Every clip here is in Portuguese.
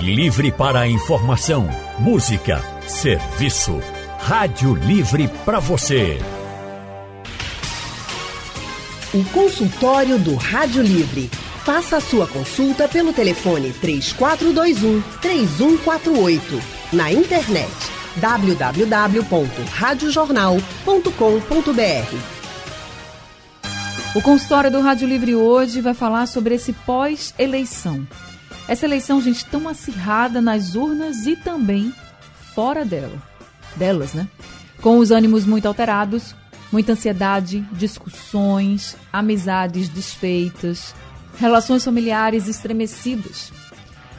Livre para a informação, música, serviço. Rádio Livre para você. O consultório do Rádio Livre. Faça a sua consulta pelo telefone 3421 3148. Na internet www.radiojornal.com.br. O consultório do Rádio Livre hoje vai falar sobre esse pós-eleição. Essa eleição, gente, tão acirrada nas urnas e também fora dela. Delas, né? Com os ânimos muito alterados, muita ansiedade, discussões, amizades desfeitas, relações familiares estremecidas.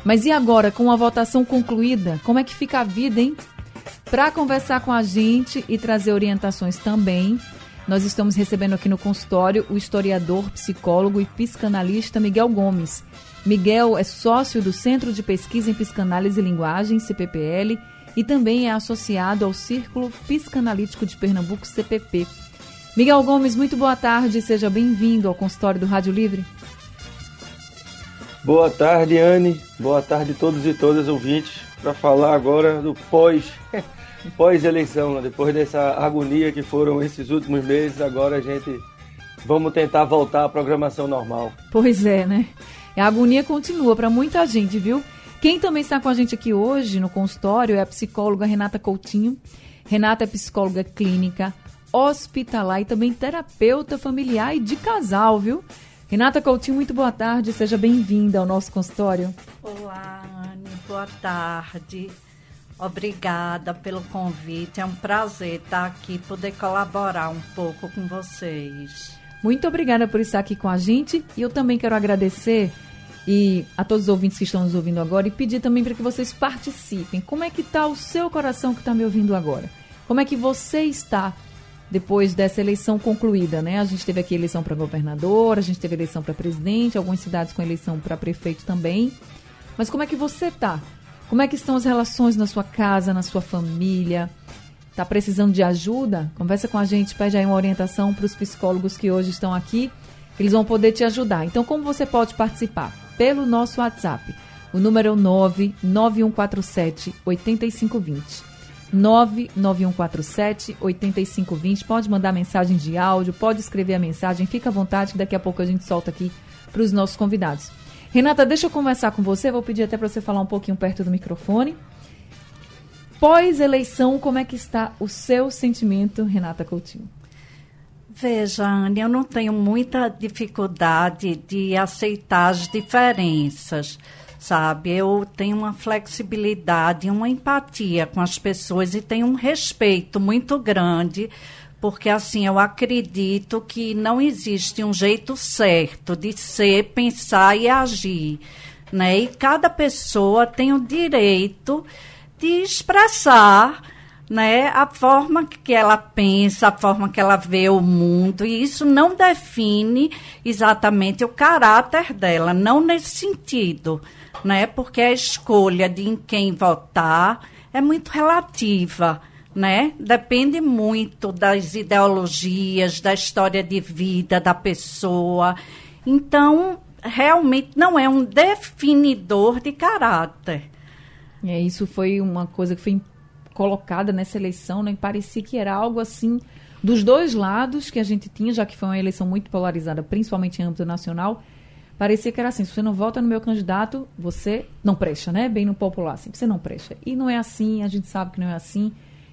Mas e agora, com a votação concluída, como é que fica a vida, hein? Para conversar com a gente e trazer orientações também, nós estamos recebendo aqui no consultório o historiador, psicólogo e psicanalista Miguel Gomes. Miguel é sócio do Centro de Pesquisa em Psicanálise e Linguagem, CPPL, e também é associado ao Círculo Psicanalítico de Pernambuco, CPP. Miguel Gomes, muito boa tarde, seja bem-vindo ao consultório do Rádio Livre. Boa tarde, Anne. Boa tarde a todos e todas ouvintes. Para falar agora do pós pós-eleição, né? depois dessa agonia que foram esses últimos meses, agora a gente vamos tentar voltar à programação normal. Pois é, né? A agonia continua para muita gente, viu? Quem também está com a gente aqui hoje no consultório é a psicóloga Renata Coutinho. Renata é psicóloga clínica, hospitalar e também terapeuta familiar e de casal, viu? Renata Coutinho, muito boa tarde, seja bem-vinda ao nosso consultório. Olá, Anne, boa tarde. Obrigada pelo convite. É um prazer estar aqui, poder colaborar um pouco com vocês. Muito obrigada por estar aqui com a gente. E eu também quero agradecer e a todos os ouvintes que estão nos ouvindo agora e pedir também para que vocês participem. Como é que está o seu coração que está me ouvindo agora? Como é que você está depois dessa eleição concluída, né? A gente teve aqui eleição para governador, a gente teve eleição para presidente, algumas cidades com eleição para prefeito também. Mas como é que você está? Como é que estão as relações na sua casa, na sua família? Está precisando de ajuda? Conversa com a gente, pede aí uma orientação para os psicólogos que hoje estão aqui, que eles vão poder te ajudar. Então, como você pode participar? Pelo nosso WhatsApp. O número é o 99147 8520. 99147 8520. Pode mandar mensagem de áudio, pode escrever a mensagem, fica à vontade que daqui a pouco a gente solta aqui para os nossos convidados. Renata, deixa eu conversar com você, vou pedir até para você falar um pouquinho perto do microfone. Pós-eleição, como é que está o seu sentimento, Renata Coutinho? Veja, Anne, eu não tenho muita dificuldade de aceitar as diferenças, sabe? Eu tenho uma flexibilidade, uma empatia com as pessoas e tenho um respeito muito grande porque assim eu acredito que não existe um jeito certo de ser, pensar e agir, né? E cada pessoa tem o direito de expressar, né, a forma que ela pensa, a forma que ela vê o mundo, e isso não define exatamente o caráter dela, não nesse sentido, né? Porque a escolha de em quem votar é muito relativa né? Depende muito das ideologias, da história de vida da pessoa. Então, realmente não é um definidor de caráter. É, isso foi uma coisa que foi colocada nessa eleição, né? Parecia que era algo assim dos dois lados que a gente tinha, já que foi uma eleição muito polarizada, principalmente em âmbito nacional. Parecia que era assim, se você não vota no meu candidato, você não presta, né? Bem no popular, assim, você não presta. E não é assim, a gente sabe que não é assim.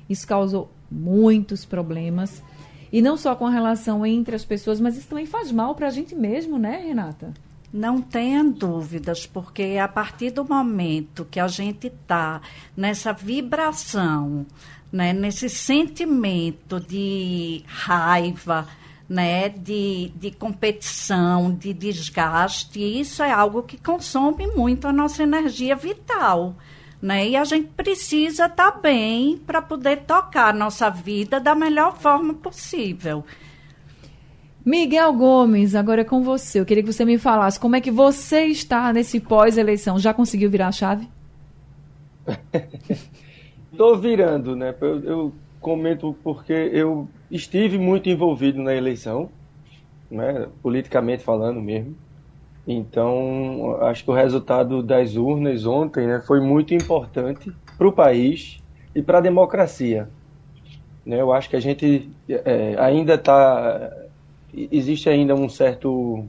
Isso causou muitos problemas. E não só com a relação entre as pessoas, mas isso também faz mal para a gente mesmo, né, Renata? Não tenha dúvidas, porque a partir do momento que a gente está nessa vibração, né, nesse sentimento de raiva, né, de, de competição, de desgaste, isso é algo que consome muito a nossa energia vital né? E a gente precisa estar tá bem para poder tocar a nossa vida da melhor forma possível. Miguel Gomes, agora é com você. Eu queria que você me falasse como é que você está nesse pós-eleição. Já conseguiu virar a chave? Estou virando, né? Eu, eu, comento porque eu estive muito envolvido na eleição, né? politicamente falando mesmo. Então, acho que o resultado das urnas ontem né, foi muito importante para o país e para a democracia. Né, eu acho que a gente é, ainda está. Existe ainda um certo.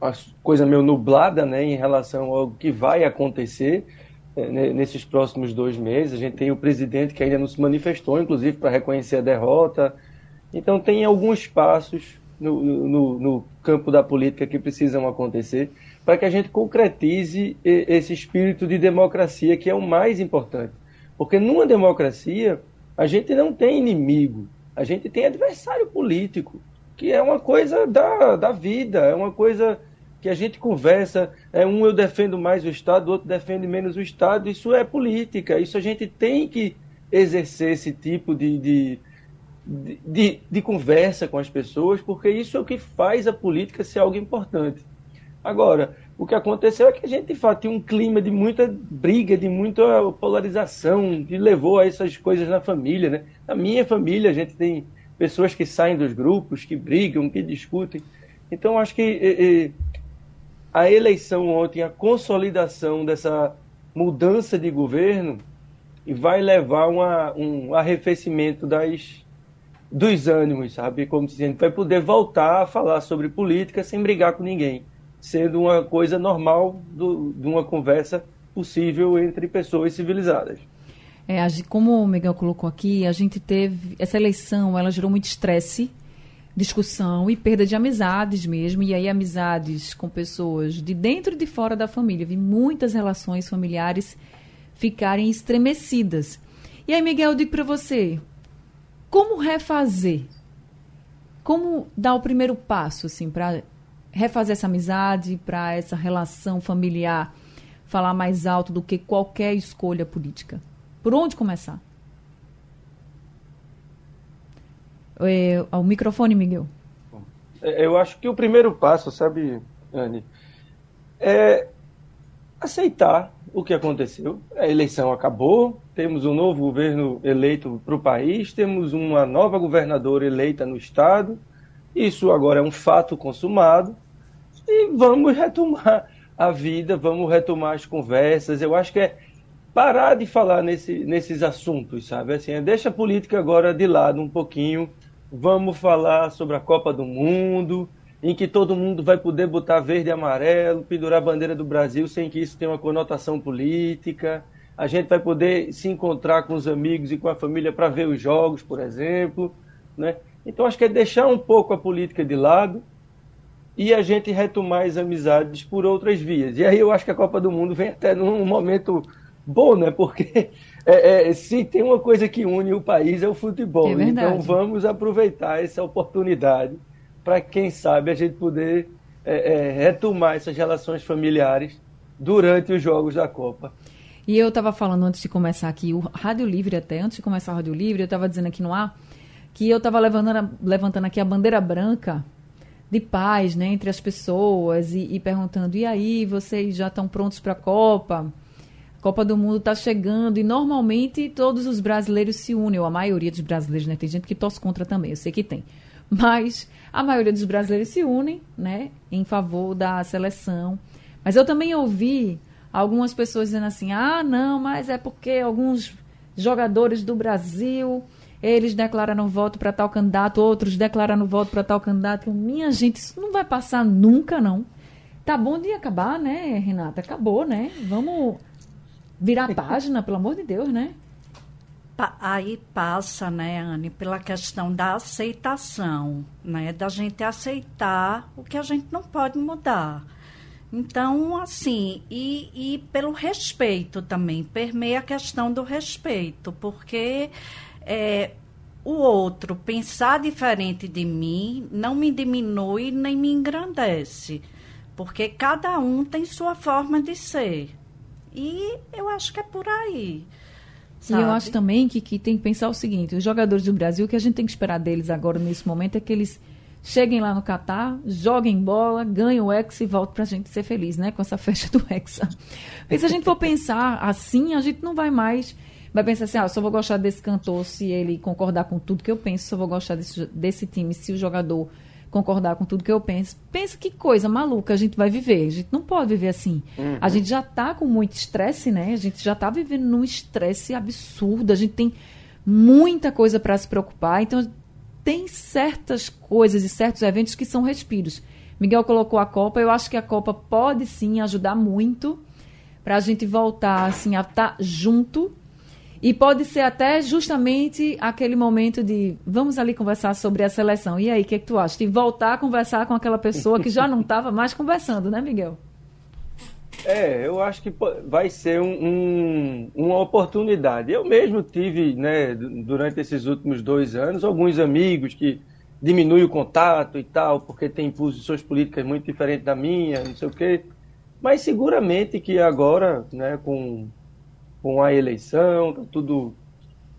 Uma coisa meio nublada né, em relação ao que vai acontecer é, nesses próximos dois meses. A gente tem o presidente que ainda não se manifestou, inclusive, para reconhecer a derrota. Então, tem alguns passos no, no, no campo da política que precisam acontecer para que a gente concretize esse espírito de democracia que é o mais importante. Porque numa democracia, a gente não tem inimigo, a gente tem adversário político, que é uma coisa da, da vida, é uma coisa que a gente conversa, é um eu defendo mais o Estado, o outro defende menos o Estado, isso é política, isso a gente tem que exercer esse tipo de, de de, de, conversa com as pessoas, porque isso é o que faz a política ser algo importante. Agora, o que aconteceu é que a gente, de fato, tinha um clima de muita briga, de muita polarização, que levou a essas coisas na família. Né? Na minha família, a gente tem pessoas que saem dos grupos, que brigam, que discutem. Então, acho que e, e, a eleição ontem, a consolidação dessa mudança de governo, vai levar uma, um arrefecimento das dos ânimos, sabe? Como se a gente vai poder voltar a falar sobre política sem brigar com ninguém, sendo uma coisa normal do, de uma conversa possível entre pessoas civilizadas. É, como o Miguel colocou aqui, a gente teve essa eleição, ela gerou muito estresse, discussão e perda de amizades mesmo, e aí amizades com pessoas de dentro e de fora da família. Vi muitas relações familiares ficarem estremecidas. E aí, Miguel, eu digo para você, como refazer? Como dar o primeiro passo, assim, para refazer essa amizade, para essa relação familiar falar mais alto do que qualquer escolha política? Por onde começar? É, o microfone, Miguel. É, eu acho que o primeiro passo, sabe, Anne, é aceitar o que aconteceu. A eleição acabou, temos um novo governo eleito para o país, temos uma nova governadora eleita no estado. Isso agora é um fato consumado e vamos retomar a vida, vamos retomar as conversas. Eu acho que é parar de falar nesse, nesses assuntos, sabe? Assim, é, deixa a política agora de lado um pouquinho. Vamos falar sobre a Copa do Mundo, em que todo mundo vai poder botar verde e amarelo, pendurar a bandeira do Brasil sem que isso tenha uma conotação política. A gente vai poder se encontrar com os amigos e com a família para ver os jogos, por exemplo. Né? Então, acho que é deixar um pouco a política de lado e a gente retomar as amizades por outras vias. E aí eu acho que a Copa do Mundo vem até num momento bom, né? Porque é, é, se tem uma coisa que une o país é o futebol. É então vamos aproveitar essa oportunidade para quem sabe a gente poder é, é, retomar essas relações familiares durante os jogos da Copa. E eu estava falando antes de começar aqui, o Rádio Livre até, antes de começar o Rádio Livre, eu estava dizendo aqui no ar que eu estava levantando, levantando aqui a bandeira branca de paz né, entre as pessoas e, e perguntando, e aí, vocês já estão prontos para a Copa? A Copa do Mundo está chegando e normalmente todos os brasileiros se unem, ou a maioria dos brasileiros, né? Tem gente que torce contra também, eu sei que tem. Mas a maioria dos brasileiros se unem, né, em favor da seleção. Mas eu também ouvi algumas pessoas dizendo assim: "Ah, não, mas é porque alguns jogadores do Brasil, eles declararam voto para tal candidato, outros declararam voto para tal candidato". Minha gente, isso não vai passar nunca, não. Tá bom de acabar, né, Renata? Acabou, né? Vamos virar a página, pelo amor de Deus, né? aí passa, né, Anne, pela questão da aceitação, né, da gente aceitar o que a gente não pode mudar. Então, assim, e, e pelo respeito também, permeia a questão do respeito, porque é, o outro pensar diferente de mim não me diminui nem me engrandece, porque cada um tem sua forma de ser. E eu acho que é por aí. Sabe? E eu acho também que, que tem que pensar o seguinte: os jogadores do Brasil, o que a gente tem que esperar deles agora, nesse momento, é que eles cheguem lá no Catar, joguem bola, ganhem o Hexa e voltem para a gente ser feliz, né? Com essa festa do Hexa. Mas se a gente for pensar assim, a gente não vai mais. Vai pensar assim, ah, eu só vou gostar desse cantor se ele concordar com tudo que eu penso, só vou gostar desse, desse time se o jogador concordar com tudo que eu penso. Pensa que coisa maluca a gente vai viver. A gente não pode viver assim. Uhum. A gente já está com muito estresse, né? A gente já está vivendo num estresse absurdo. A gente tem muita coisa para se preocupar. Então, tem certas coisas e certos eventos que são respiros. Miguel colocou a Copa. Eu acho que a Copa pode sim ajudar muito para a gente voltar assim a estar tá junto e pode ser até justamente aquele momento de vamos ali conversar sobre a seleção. E aí, o que, é que tu acha? De voltar a conversar com aquela pessoa que já não estava mais conversando, né, Miguel? É, eu acho que vai ser um, um, uma oportunidade. Eu mesmo tive, né, durante esses últimos dois anos, alguns amigos que diminuem o contato e tal, porque tem posições políticas muito diferentes da minha, não sei o quê. Mas seguramente que agora, né, com com a eleição, tá tudo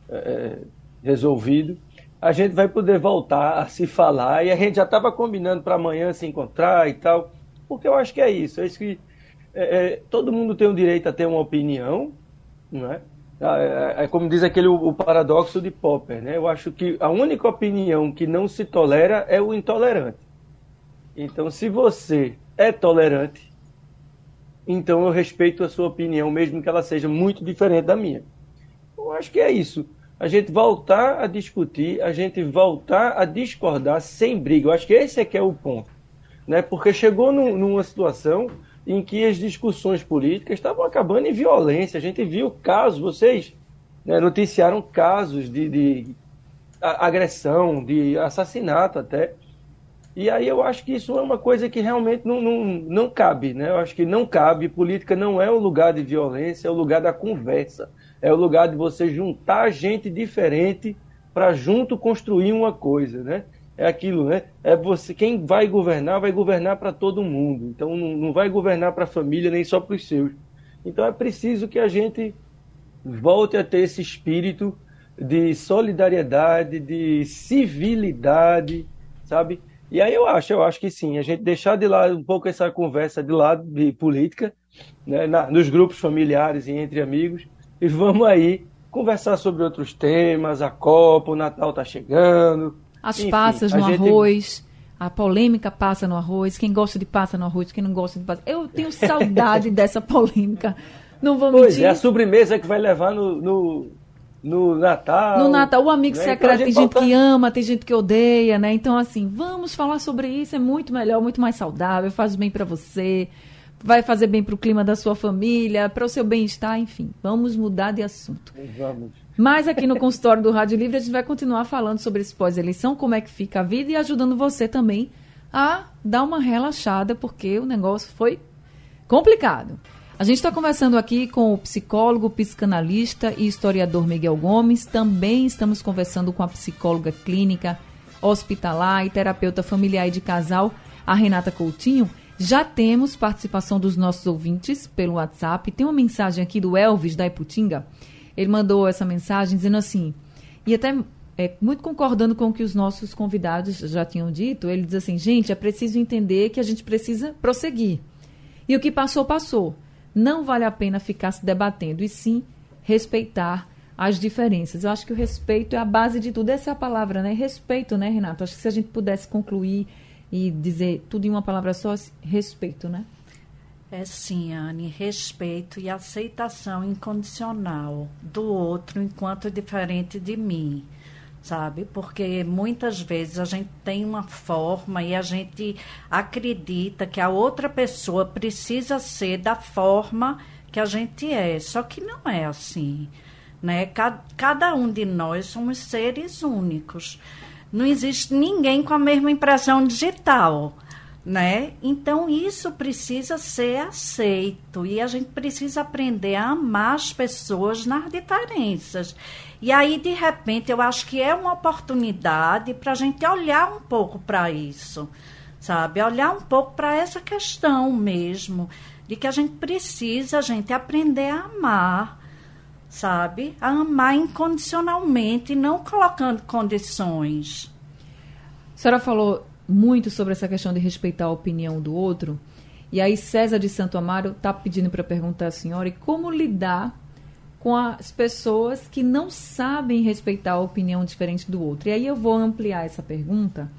é, é, resolvido, a gente vai poder voltar a se falar e a gente já estava combinando para amanhã se encontrar e tal, porque eu acho que é isso, é isso que é, é, todo mundo tem o direito a ter uma opinião, não é? Ah, é, é, como diz aquele o, paradoxo de Popper, né? Eu acho que a única opinião que não se tolera é o intolerante. Então, se você é tolerante, então eu respeito a sua opinião, mesmo que ela seja muito diferente da minha. Eu acho que é isso. A gente voltar a discutir, a gente voltar a discordar sem briga. Eu acho que esse é que é o ponto. Né? Porque chegou numa situação em que as discussões políticas estavam acabando em violência. A gente viu casos, vocês né, noticiaram casos de, de agressão, de assassinato até, e aí eu acho que isso é uma coisa que realmente não, não, não cabe, né? Eu acho que não cabe. Política não é o lugar de violência, é o lugar da conversa. É o lugar de você juntar gente diferente para junto construir uma coisa, né? É aquilo, né? É você quem vai governar vai governar para todo mundo. Então não, não vai governar para a família nem só para os seus. Então é preciso que a gente volte a ter esse espírito de solidariedade, de civilidade, sabe? E aí eu acho, eu acho que sim, a gente deixar de lado um pouco essa conversa de lado de política, né, na, nos grupos familiares e entre amigos, e vamos aí conversar sobre outros temas, a Copa, o Natal está chegando. As enfim, passas no gente... arroz, a polêmica passa no arroz, quem gosta de passa no arroz, quem não gosta de passa. Eu tenho saudade dessa polêmica. Não vou pois mentir. é, a sobremesa que vai levar no, no no Natal. No Natal, o amigo né? secreto, então, tem gente que ama, tem gente que odeia, né? Então, assim, vamos falar sobre isso, é muito melhor, muito mais saudável, faz bem para você, vai fazer bem para o clima da sua família, para o seu bem-estar, enfim. Vamos mudar de assunto. Vamos. Mas aqui no consultório do Rádio Livre, a gente vai continuar falando sobre esse pós-eleição, como é que fica a vida e ajudando você também a dar uma relaxada, porque o negócio foi complicado. A gente está conversando aqui com o psicólogo, psicanalista e historiador Miguel Gomes. Também estamos conversando com a psicóloga clínica, hospitalar e terapeuta familiar e de casal, a Renata Coutinho. Já temos participação dos nossos ouvintes pelo WhatsApp. Tem uma mensagem aqui do Elvis da Iputinga. Ele mandou essa mensagem dizendo assim, e até é, muito concordando com o que os nossos convidados já tinham dito, ele diz assim: gente, é preciso entender que a gente precisa prosseguir. E o que passou, passou não vale a pena ficar se debatendo, e sim respeitar as diferenças. Eu acho que o respeito é a base de tudo. Essa é a palavra, né? Respeito, né, Renato? Acho que se a gente pudesse concluir e dizer tudo em uma palavra só, respeito, né? É sim, Anne, respeito e aceitação incondicional do outro enquanto diferente de mim sabe? Porque muitas vezes a gente tem uma forma e a gente acredita que a outra pessoa precisa ser da forma que a gente é. Só que não é assim, né? Cada, cada um de nós somos seres únicos. Não existe ninguém com a mesma impressão digital né? Então isso precisa ser aceito e a gente precisa aprender a amar as pessoas nas diferenças. E aí de repente eu acho que é uma oportunidade para a gente olhar um pouco para isso, sabe? Olhar um pouco para essa questão mesmo de que a gente precisa a gente aprender a amar, sabe? A amar incondicionalmente, não colocando condições. A senhora falou muito sobre essa questão de respeitar a opinião do outro. E aí César de Santo Amaro está pedindo para perguntar à senhora e como lidar com as pessoas que não sabem respeitar a opinião diferente do outro. E aí eu vou ampliar essa pergunta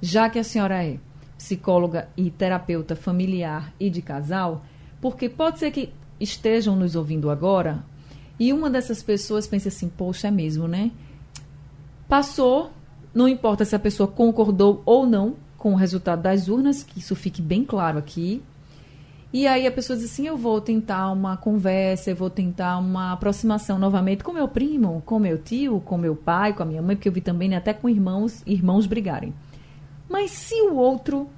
já que a senhora é psicóloga e terapeuta familiar e de casal, porque pode ser que estejam nos ouvindo agora e uma dessas pessoas pense assim: poxa, é mesmo, né? Passou, não importa se a pessoa concordou ou não com o resultado das urnas, que isso fique bem claro aqui. E aí a pessoa diz assim: eu vou tentar uma conversa, eu vou tentar uma aproximação novamente com meu primo, com meu tio, com meu pai, com a minha mãe, porque eu vi também né, até com irmãos, irmãos brigarem. Mas se o outro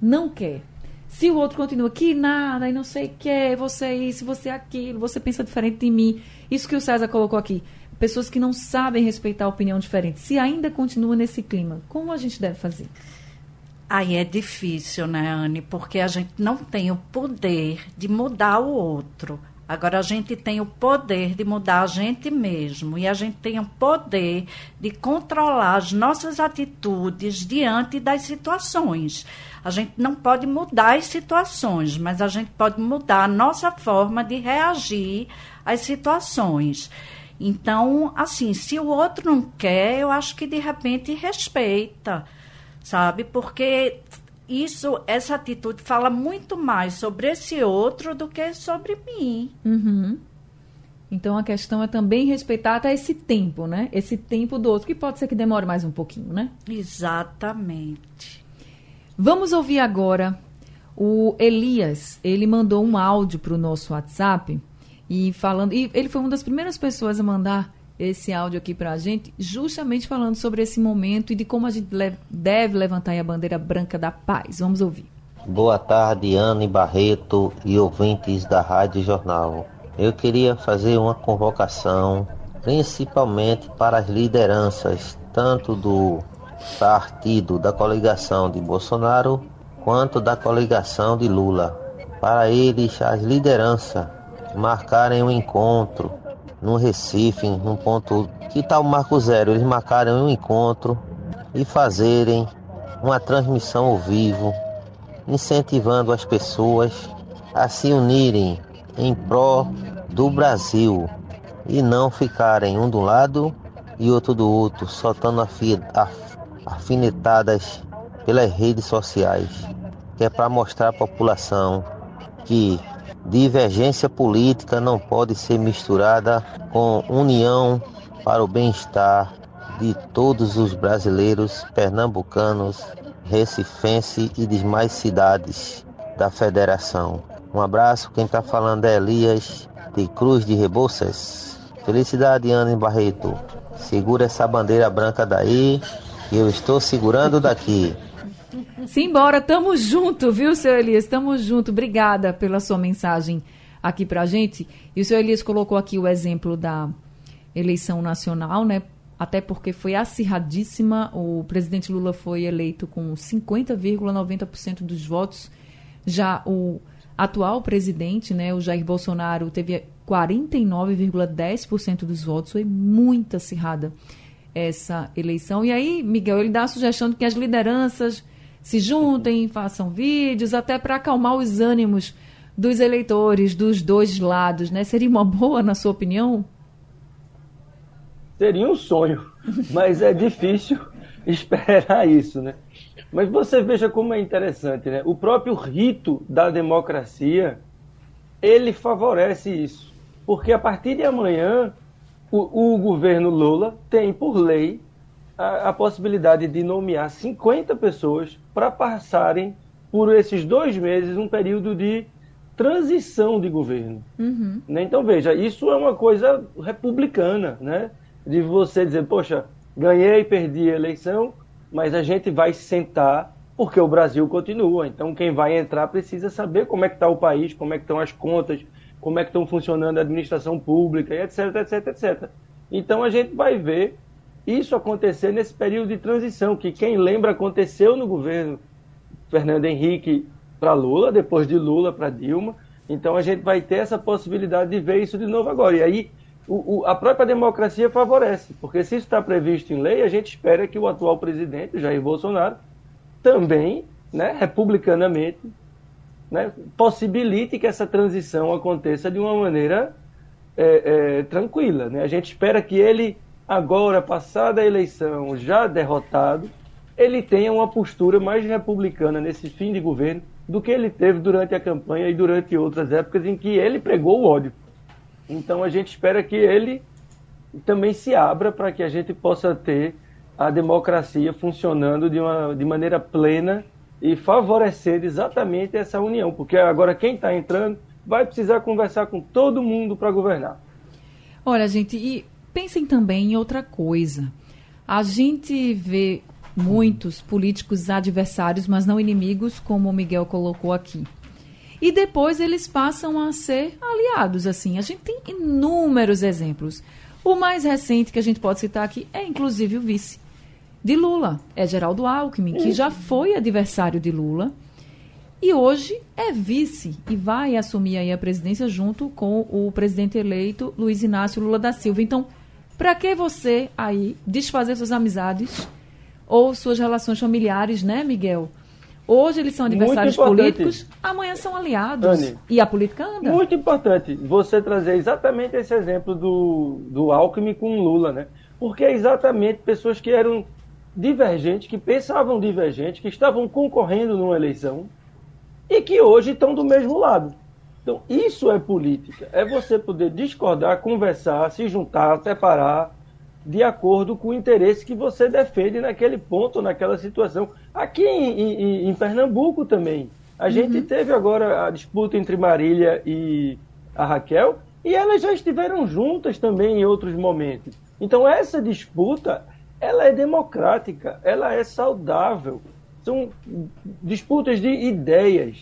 não quer, se o outro continua que nada e não sei o que, você é isso, você é aquilo, você pensa diferente de mim, isso que o César colocou aqui, pessoas que não sabem respeitar a opinião diferente, se ainda continua nesse clima, como a gente deve fazer? Aí é difícil, né, Anne? Porque a gente não tem o poder de mudar o outro. Agora a gente tem o poder de mudar a gente mesmo e a gente tem o poder de controlar as nossas atitudes diante das situações. A gente não pode mudar as situações, mas a gente pode mudar a nossa forma de reagir às situações. Então, assim, se o outro não quer, eu acho que de repente respeita sabe? Porque isso, essa atitude fala muito mais sobre esse outro do que sobre mim. Uhum. Então a questão é também respeitar até esse tempo, né? Esse tempo do outro, que pode ser que demore mais um pouquinho, né? Exatamente. Vamos ouvir agora o Elias. Ele mandou um áudio para o nosso WhatsApp e falando. E ele foi uma das primeiras pessoas a mandar esse áudio aqui para a gente, justamente falando sobre esse momento e de como a gente deve levantar a bandeira branca da paz. Vamos ouvir. Boa tarde, Anne Barreto e ouvintes da Rádio Jornal. Eu queria fazer uma convocação, principalmente para as lideranças, tanto do partido da coligação de Bolsonaro quanto da coligação de Lula. Para eles, as lideranças marcarem um encontro no Recife, num ponto que tal tá o Marco Zero, eles marcaram um encontro e fazerem uma transmissão ao vivo, incentivando as pessoas a se unirem em pró do Brasil e não ficarem um do lado e outro do outro, soltando afinetadas pelas redes sociais, que é para mostrar à população que Divergência política não pode ser misturada com união para o bem-estar de todos os brasileiros, pernambucanos, recifense e demais cidades da federação. Um abraço, quem está falando é Elias de Cruz de Rebouças. Felicidade, Ana Barreto. Segura essa bandeira branca daí, eu estou segurando daqui. Simbora, tamo junto, viu, seu Elias? Tamo junto. Obrigada pela sua mensagem aqui pra gente. E o seu Elias colocou aqui o exemplo da eleição nacional, né? Até porque foi acirradíssima. O presidente Lula foi eleito com 50,90% dos votos. Já o atual presidente, né, o Jair Bolsonaro, teve 49,10% dos votos. Foi muito acirrada essa eleição. E aí, Miguel, ele dá a sugestão de que as lideranças se juntem, façam vídeos, até para acalmar os ânimos dos eleitores dos dois lados, né? Seria uma boa, na sua opinião? Seria um sonho, mas é difícil esperar isso, né? Mas você veja como é interessante, né? O próprio rito da democracia, ele favorece isso. Porque a partir de amanhã, o, o governo Lula tem, por lei, a, a possibilidade de nomear 50 pessoas para passarem por esses dois meses um período de transição de governo. Uhum. Né? Então, veja, isso é uma coisa republicana, né? De você dizer, poxa, ganhei, perdi a eleição, mas a gente vai sentar porque o Brasil continua. Então, quem vai entrar precisa saber como é que está o país, como é que estão as contas, como é que estão funcionando a administração pública, etc, etc, etc. Então, a gente vai ver isso acontecer nesse período de transição, que quem lembra aconteceu no governo Fernando Henrique para Lula, depois de Lula para Dilma. Então a gente vai ter essa possibilidade de ver isso de novo agora. E aí o, o, a própria democracia favorece, porque se isso está previsto em lei, a gente espera que o atual presidente, Jair Bolsonaro, também, né, republicanamente, né, possibilite que essa transição aconteça de uma maneira é, é, tranquila. Né? A gente espera que ele agora, passada a eleição, já derrotado, ele tenha uma postura mais republicana nesse fim de governo do que ele teve durante a campanha e durante outras épocas em que ele pregou o ódio. Então a gente espera que ele também se abra para que a gente possa ter a democracia funcionando de, uma, de maneira plena e favorecer exatamente essa união, porque agora quem está entrando vai precisar conversar com todo mundo para governar. Olha, gente, e pensem também em outra coisa. A gente vê muitos políticos adversários, mas não inimigos, como o Miguel colocou aqui. E depois eles passam a ser aliados, assim. A gente tem inúmeros exemplos. O mais recente que a gente pode citar aqui é, inclusive, o vice de Lula. É Geraldo Alckmin, que já foi adversário de Lula e hoje é vice e vai assumir aí a presidência junto com o presidente eleito Luiz Inácio Lula da Silva. Então, para que você aí desfazer suas amizades ou suas relações familiares, né, Miguel? Hoje eles são adversários políticos, amanhã são aliados. Dani, e a política anda. Muito importante você trazer exatamente esse exemplo do, do Alckmin com Lula, né? Porque é exatamente pessoas que eram divergentes, que pensavam divergente, que estavam concorrendo numa eleição e que hoje estão do mesmo lado. Então, isso é política. É você poder discordar, conversar, se juntar, separar, de acordo com o interesse que você defende naquele ponto, naquela situação. Aqui em, em, em Pernambuco também. A uhum. gente teve agora a disputa entre Marília e a Raquel, e elas já estiveram juntas também em outros momentos. Então, essa disputa, ela é democrática, ela é saudável são disputas de ideias.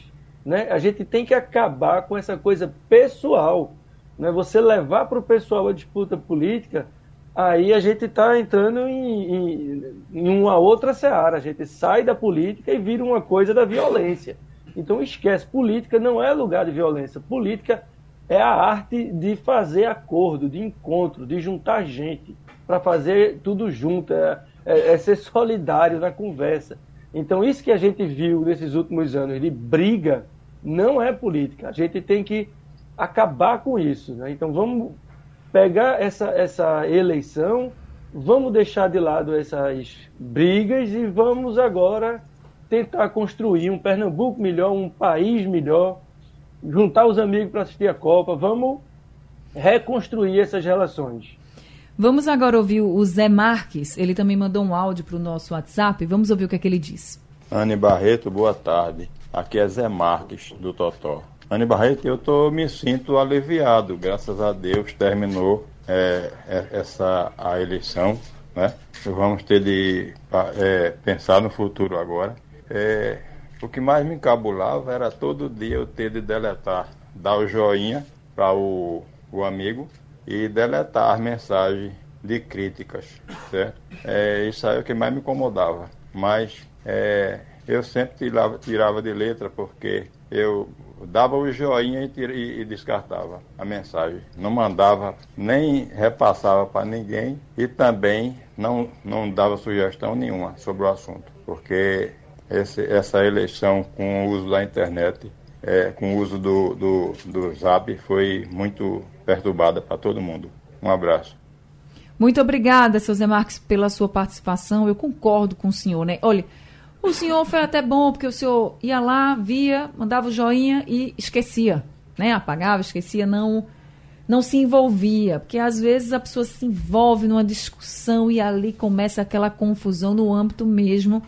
Né? A gente tem que acabar com essa coisa pessoal. Né? Você levar para o pessoal a disputa política, aí a gente está entrando em, em, em, uma outra seara. A gente sai da política e vira uma coisa da violência. Então esquece, política não é lugar de violência. Política é a arte de fazer acordo, de encontro, de juntar gente para fazer tudo junto, é, é, é ser solidário na conversa. Então, isso que a gente viu nesses últimos anos de briga não é política. A gente tem que acabar com isso. Né? Então, vamos pegar essa, essa eleição, vamos deixar de lado essas brigas e vamos agora tentar construir um Pernambuco melhor, um país melhor, juntar os amigos para assistir a Copa. Vamos reconstruir essas relações. Vamos agora ouvir o Zé Marques. Ele também mandou um áudio para o nosso WhatsApp. Vamos ouvir o que, é que ele diz. Anne Barreto, boa tarde. Aqui é Zé Marques, do Totó. Anne Barreto, eu tô, me sinto aliviado. Graças a Deus terminou é, é, essa a eleição. Né? Vamos ter de é, pensar no futuro agora. É, o que mais me encabulava era todo dia eu ter de deletar, dar o joinha para o, o amigo e deletar as mensagens de críticas, certo? É, isso aí é o que mais me incomodava. Mas é, eu sempre tirava, tirava de letra porque eu dava o joinha e, e, e, descartava a mensagem. Não mandava, nem repassava para ninguém e também não, não dava sugestão nenhuma sobre o assunto, porque esse, essa eleição com o uso da internet, é, com o uso do, do, do Zap, foi muito perturbada para todo mundo. Um abraço. Muito obrigada, seu Zé Marques, pela sua participação. Eu concordo com o senhor, né? Olha, o senhor foi até bom, porque o senhor ia lá, via, mandava o joinha e esquecia, né? Apagava, esquecia, não não se envolvia, porque às vezes a pessoa se envolve numa discussão e ali começa aquela confusão no âmbito mesmo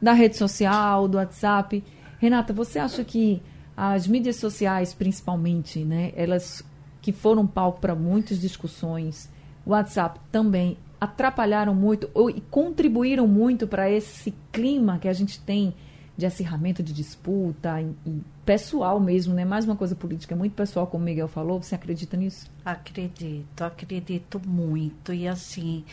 da rede social, do WhatsApp. Renata, você acha que as mídias sociais, principalmente, né, elas que foram palco para muitas discussões, o WhatsApp também atrapalharam muito ou, e contribuíram muito para esse clima que a gente tem de acirramento de disputa e, e, pessoal mesmo, né? Mais uma coisa política, muito pessoal, como o Miguel falou. Você acredita nisso? Acredito, acredito muito. E assim,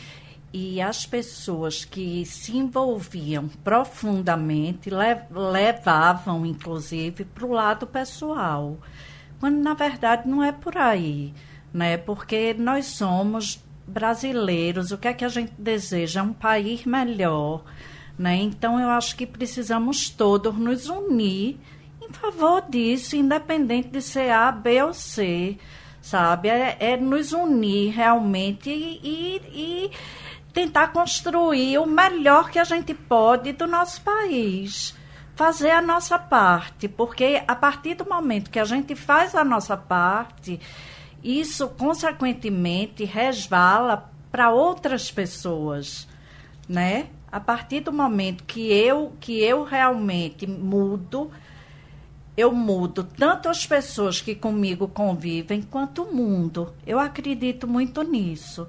e as pessoas que se envolviam profundamente levavam, inclusive, para o lado pessoal quando na verdade não é por aí, né? Porque nós somos brasileiros, o que é que a gente deseja? Um país melhor, né? Então eu acho que precisamos todos nos unir em favor disso, independente de ser A, B ou C, sabe? É, é nos unir realmente e, e, e tentar construir o melhor que a gente pode do nosso país. Fazer a nossa parte, porque a partir do momento que a gente faz a nossa parte, isso consequentemente resvala para outras pessoas, né? A partir do momento que eu que eu realmente mudo, eu mudo tanto as pessoas que comigo convivem quanto o mundo. Eu acredito muito nisso.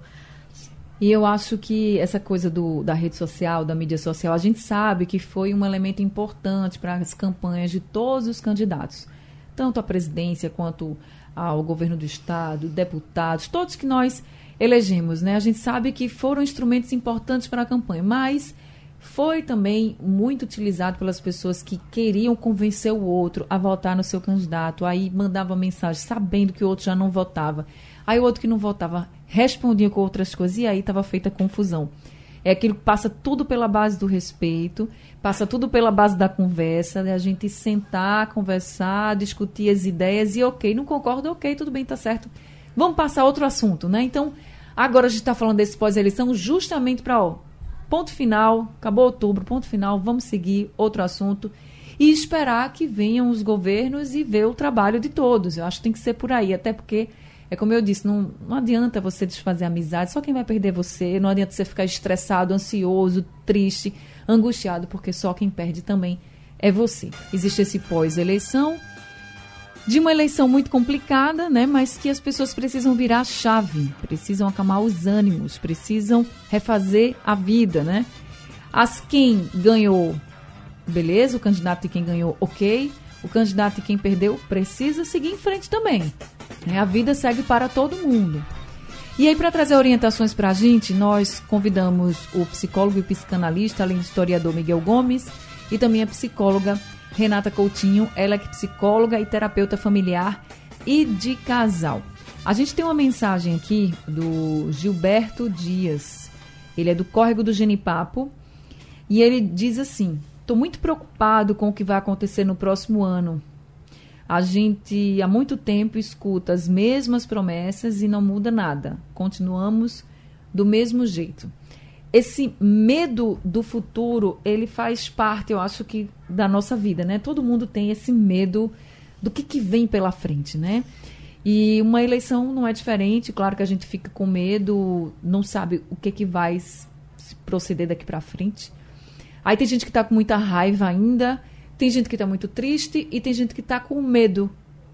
E eu acho que essa coisa do, da rede social, da mídia social, a gente sabe que foi um elemento importante para as campanhas de todos os candidatos, tanto à presidência quanto ao governo do estado, deputados, todos que nós elegemos, né? A gente sabe que foram instrumentos importantes para a campanha, mas foi também muito utilizado pelas pessoas que queriam convencer o outro a votar no seu candidato, aí mandava mensagem sabendo que o outro já não votava. Aí o outro que não votava respondia com outras coisas e aí estava feita confusão. É aquilo que passa tudo pela base do respeito, passa tudo pela base da conversa, né? a gente sentar, conversar, discutir as ideias e ok, não concordo, ok, tudo bem, tá certo. Vamos passar outro assunto, né? Então, agora a gente está falando desse pós-eleição justamente para, ó, ponto final, acabou outubro, ponto final, vamos seguir outro assunto e esperar que venham os governos e ver o trabalho de todos. Eu acho que tem que ser por aí, até porque é como eu disse, não, não adianta você desfazer amizade, só quem vai perder você. Não adianta você ficar estressado, ansioso, triste, angustiado, porque só quem perde também é você. Existe esse pós-eleição, de uma eleição muito complicada, né? Mas que as pessoas precisam virar a chave, precisam acalmar os ânimos, precisam refazer a vida, né? As quem ganhou, beleza, o candidato de quem ganhou, ok. O candidato de quem perdeu precisa seguir em frente também. Né? A vida segue para todo mundo. E aí, para trazer orientações para a gente, nós convidamos o psicólogo e psicanalista, além do historiador Miguel Gomes, e também a psicóloga Renata Coutinho, ela é psicóloga e terapeuta familiar e de casal. A gente tem uma mensagem aqui do Gilberto Dias. Ele é do Córrego do Genipapo e ele diz assim: Estou muito preocupado com o que vai acontecer no próximo ano. A gente há muito tempo escuta as mesmas promessas e não muda nada. Continuamos do mesmo jeito. Esse medo do futuro, ele faz parte, eu acho que, da nossa vida, né? Todo mundo tem esse medo do que, que vem pela frente, né? E uma eleição não é diferente, claro que a gente fica com medo, não sabe o que, que vai proceder daqui para frente. Aí tem gente que está com muita raiva ainda, tem gente que está muito triste e tem gente que está com medo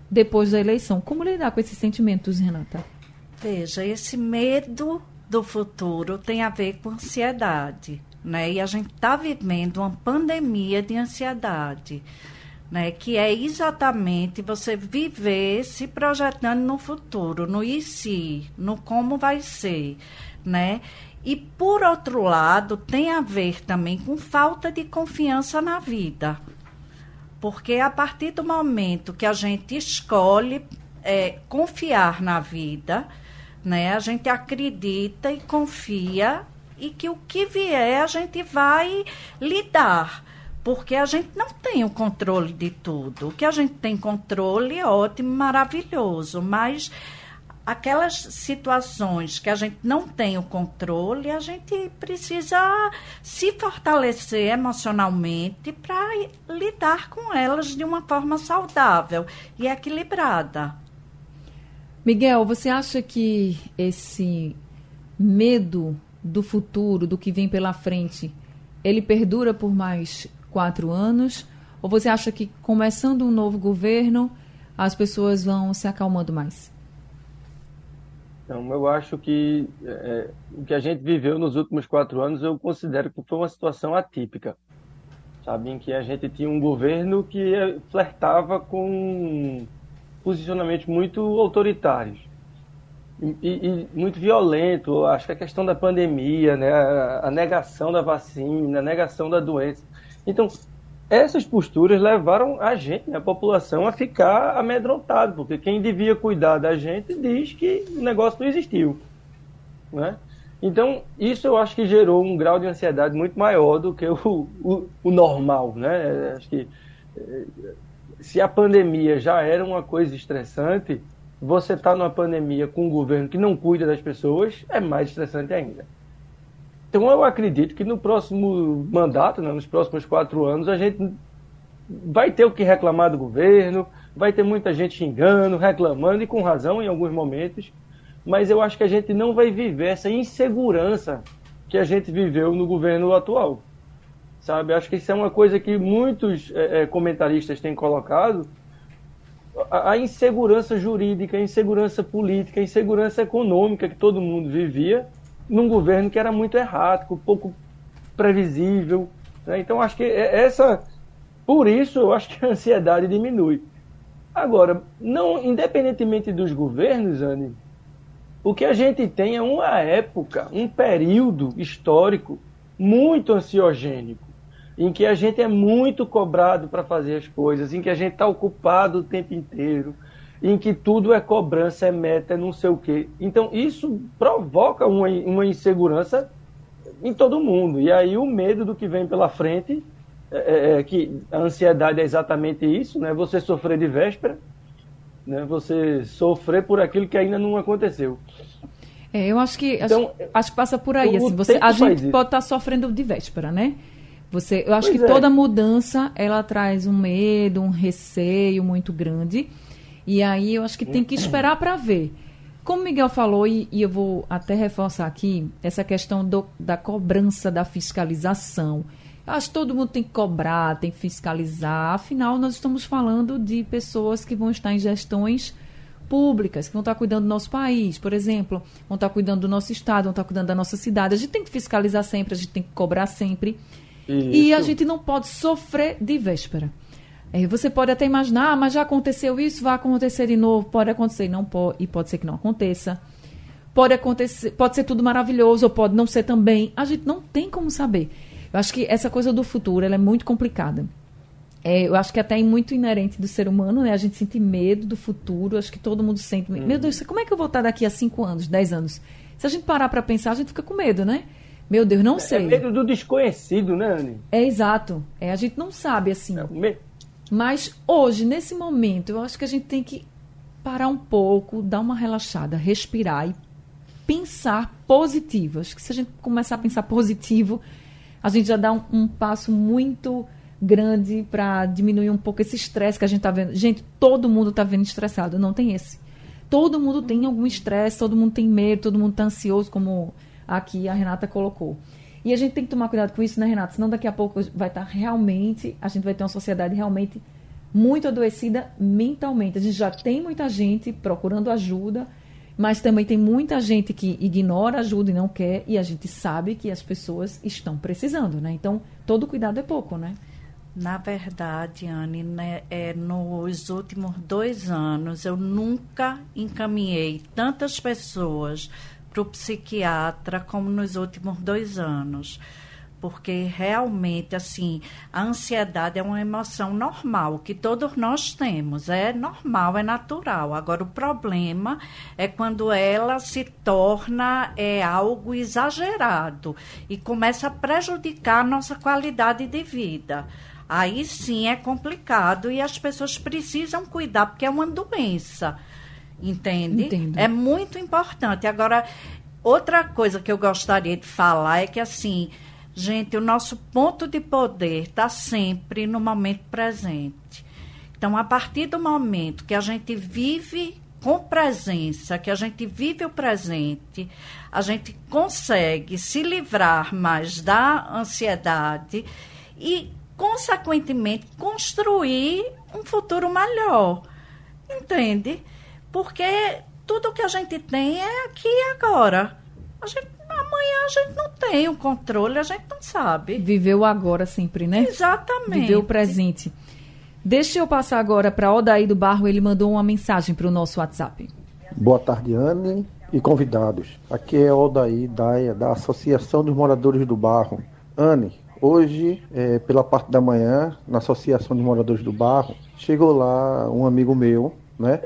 depois da eleição. Como lidar com esses sentimentos, Renata? Veja, esse medo do futuro tem a ver com ansiedade, né? E a gente está vivendo uma pandemia de ansiedade, né? Que é exatamente você viver se projetando no futuro, no e se, no como vai ser, né? E por outro lado, tem a ver também com falta de confiança na vida, porque a partir do momento que a gente escolhe é, confiar na vida, né, a gente acredita e confia e que o que vier a gente vai lidar. Porque a gente não tem o controle de tudo. O que a gente tem controle é ótimo, maravilhoso, mas aquelas situações que a gente não tem o controle, a gente precisa se fortalecer emocionalmente para lidar com elas de uma forma saudável e equilibrada. Miguel, você acha que esse medo do futuro, do que vem pela frente, ele perdura por mais quatro anos? Ou você acha que começando um novo governo, as pessoas vão se acalmando mais? Então, eu acho que é, é, o que a gente viveu nos últimos quatro anos, eu considero que foi uma situação atípica. Sabe, em que a gente tinha um governo que é, flertava com posicionamentos muito autoritários e, e, muito violento. Acho que a questão da pandemia, né, a, a negação da vacina, a negação da doença. Então, essas posturas levaram a gente, a população, a ficar amedrontado, porque quem devia cuidar da gente diz que o negócio não existiu. Né? Então, isso eu acho que gerou um grau de ansiedade muito maior do que o, o, o normal. Né? Acho que eh, se a pandemia já era uma coisa estressante, você está numa pandemia com um governo que não cuida das pessoas, é mais estressante ainda. Então eu acredito que no próximo mandato, né, nos próximos quatro anos, a gente vai ter o que reclamar do governo, vai ter muita gente xingando, reclamando, e com razão em alguns momentos, mas eu acho que a gente não vai viver essa insegurança que a gente viveu no governo atual. Sabe? Acho que isso é uma coisa que muitos é, comentaristas têm colocado, a, a insegurança jurídica, a insegurança política, a insegurança econômica que todo mundo vivia num governo que era muito errático, pouco previsível. Né? Então, acho que é, essa. Por isso, eu acho que a ansiedade diminui. Agora, não, independentemente dos governos, Anne, o que a gente tem é uma época, um período histórico muito ansiogênico, em que a gente é muito cobrado para fazer as coisas, em que a gente está ocupado o tempo inteiro, em que tudo é cobrança, é meta, é não sei o quê. Então, isso provoca uma, uma insegurança em todo mundo. E aí o medo do que vem pela frente, é, é, é, que a ansiedade é exatamente isso, né? Você sofrer de véspera, né? Você sofrer por aquilo que ainda não aconteceu. É, eu acho que então, acho, acho, que passa por aí. Assim, você, a gente pode estar tá sofrendo de véspera, né? Você, eu acho pois que é. toda mudança ela traz um medo, um receio muito grande. E aí eu acho que tem que esperar para ver. Como Miguel falou, e, e, eu vou até reforçar aqui, essa questão do, da cobrança da fiscalização. Eu acho que todo mundo tem que cobrar, tem que fiscalizar. Afinal, nós estamos falando de pessoas que vão estar em gestões públicas, que vão estar cuidando do nosso país, por exemplo, vão estar cuidando do nosso estado, vão estar cuidando da nossa cidade. A gente tem que fiscalizar sempre, a gente tem que cobrar sempre. Isso. E a gente não pode sofrer de véspera. É, você pode até imaginar, ah, mas já aconteceu isso, vai acontecer de novo, pode acontecer, não pode, e pode ser que não aconteça. Pode acontecer, pode ser tudo maravilhoso, ou pode não ser também. A gente não tem como saber. Eu acho que essa coisa do futuro ela é muito complicada. É, eu acho que até é muito inerente do ser humano, né? A gente sente medo do futuro, acho que todo mundo sente. Hum. Meu Deus, como é que eu vou estar daqui a 5 anos, 10 anos? Se a gente parar para pensar, a gente fica com medo, né? Meu Deus, não é, sei. É medo do desconhecido, né, Anne? É exato. É, a gente não sabe assim. É. Mas hoje, nesse momento, eu acho que a gente tem que parar um pouco, dar uma relaxada, respirar e pensar positivo. Acho que se a gente começar a pensar positivo, a gente já dá um, um passo muito grande para diminuir um pouco esse estresse que a gente está vendo. Gente, todo mundo está vendo estressado, não tem esse. Todo mundo tem algum estresse, todo mundo tem medo, todo mundo está ansioso, como aqui a Renata colocou. E a gente tem que tomar cuidado com isso, né, Renato? Senão daqui a pouco vai estar realmente, a gente vai ter uma sociedade realmente muito adoecida mentalmente. A gente já tem muita gente procurando ajuda, mas também tem muita gente que ignora ajuda e não quer, e a gente sabe que as pessoas estão precisando, né? Então, todo cuidado é pouco, né? Na verdade, Anne, né, é, nos últimos dois anos eu nunca encaminhei tantas pessoas para o psiquiatra como nos últimos dois anos. Porque realmente, assim, a ansiedade é uma emoção normal, que todos nós temos. É normal, é natural. Agora, o problema é quando ela se torna é, algo exagerado e começa a prejudicar a nossa qualidade de vida aí sim é complicado e as pessoas precisam cuidar, porque é uma doença. Entende? Entendo. É muito importante. Agora, outra coisa que eu gostaria de falar é que, assim, gente, o nosso ponto de poder está sempre no momento presente. Então, a partir do momento que a gente vive com presença, que a gente vive o presente, a gente consegue se livrar mais da ansiedade e, consequentemente, construir um futuro melhor. Entende? Porque tudo que a gente tem é aqui e agora. A gente, amanhã a gente não tem o controle, a gente não sabe. Viveu agora sempre, né? Exatamente. Viveu o presente. Deixa eu passar agora para Odaí do Barro, ele mandou uma mensagem para o nosso WhatsApp. Boa tarde, Anne e convidados. Aqui é Odaí Daia, da Associação dos Moradores do Barro. Anne, hoje, é, pela parte da manhã, na Associação dos Moradores do Barro, chegou lá um amigo meu, né?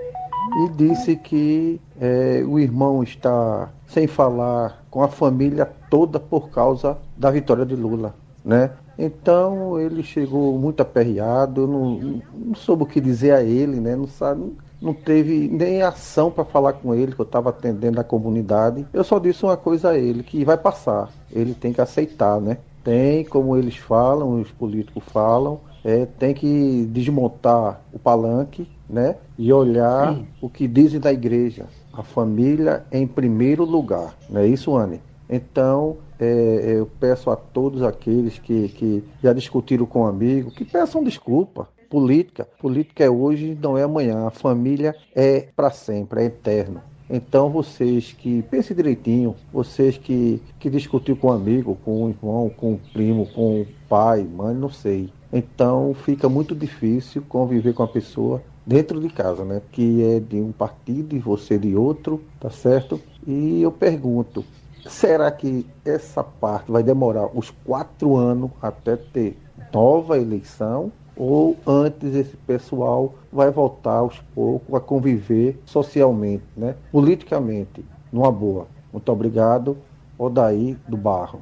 E disse que é, o irmão está sem falar com a família toda por causa da vitória de Lula, né? Então ele chegou muito aperreado, não, não soube o que dizer a ele, né? Não sabe, não teve nem ação para falar com ele, que eu estava atendendo a comunidade. Eu só disse uma coisa a ele, que vai passar. Ele tem que aceitar, né? Tem, como eles falam, os políticos falam, é, tem que desmontar o palanque, né? E olhar Sim. o que dizem da igreja. A família em primeiro lugar. Não é isso, Anne? Então, é, eu peço a todos aqueles que, que já discutiram com um amigo que peçam desculpa. Política, política é hoje, não é amanhã. A família é para sempre, é eterno. Então vocês que pensem direitinho, vocês que, que discutiu com um amigo, com um irmão, com um primo, com um pai, mãe, não sei. Então fica muito difícil conviver com a pessoa dentro de casa, né? Que é de um partido e você de outro, tá certo? E eu pergunto, será que essa parte vai demorar os quatro anos até ter nova eleição? Ou antes esse pessoal vai voltar aos poucos a conviver socialmente, né? politicamente, numa boa? Muito obrigado, Odaí do Barro.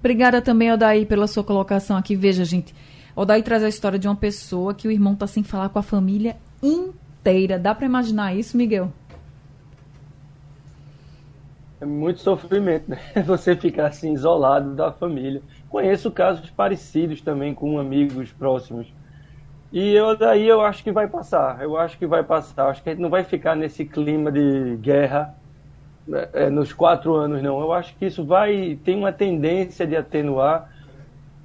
Obrigada também, Odaí, pela sua colocação aqui. Veja, gente, Odaí traz a história de uma pessoa que o irmão está sem falar com a família inteira. Dá para imaginar isso, Miguel? É muito sofrimento, né? Você ficar assim isolado da família. Conheço casos parecidos também com amigos próximos. E eu daí eu acho que vai passar. Eu acho que vai passar. Acho que a gente não vai ficar nesse clima de guerra né, é, nos quatro anos, não. Eu acho que isso vai tem uma tendência de atenuar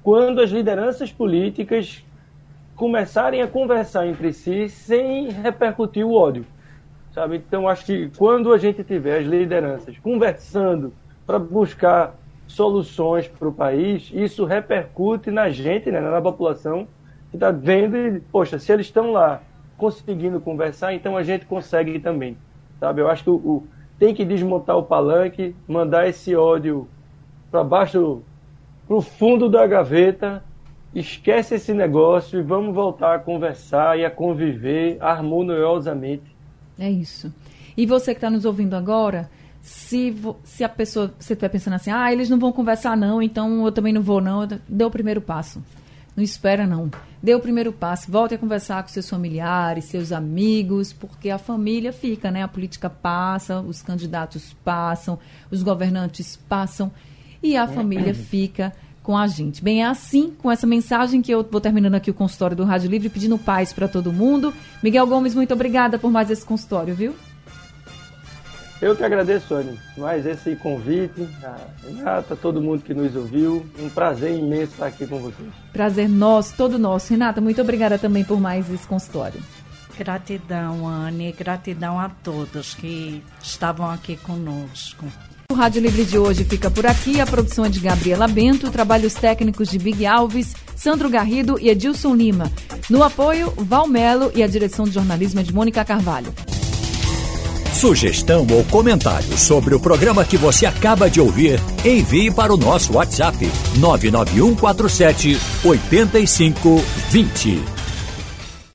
quando as lideranças políticas começarem a conversar entre si sem repercutir o ódio. Sabe? Então, acho que quando a gente tiver as lideranças conversando para buscar soluções para o país, isso repercute na gente, né, na população, que está vendo e, poxa, se eles estão lá conseguindo conversar, então a gente consegue também. Sabe? Eu acho que o, o tem que desmontar o palanque, mandar esse ódio para baixo, para o fundo da gaveta esquece esse negócio e vamos voltar a conversar e a conviver harmoniosamente. É isso. E você que está nos ouvindo agora, se, se a pessoa, você estiver pensando assim, ah, eles não vão conversar não, então eu também não vou não, dê o primeiro passo. Não espera não. Dê o primeiro passo, volte a conversar com seus familiares, seus amigos, porque a família fica, né? A política passa, os candidatos passam, os governantes passam e a família fica com a gente. Bem, é assim, com essa mensagem que eu vou terminando aqui o consultório do Rádio Livre, pedindo paz para todo mundo. Miguel Gomes, muito obrigada por mais esse consultório, viu? Eu que agradeço, Sônia, mais esse convite, a Renata, todo mundo que nos ouviu. Um prazer imenso estar aqui com vocês. Prazer nosso, todo nosso. Renata, muito obrigada também por mais esse consultório. Gratidão, Anne, gratidão a todos que estavam aqui conosco. O Rádio Livre de hoje fica por aqui. A produção é de Gabriela Bento, trabalhos técnicos de Big Alves, Sandro Garrido e Edilson Lima. No apoio, Val Melo e a direção de jornalismo é de Mônica Carvalho. Sugestão ou comentário sobre o programa que você acaba de ouvir, envie para o nosso WhatsApp 99147 8520.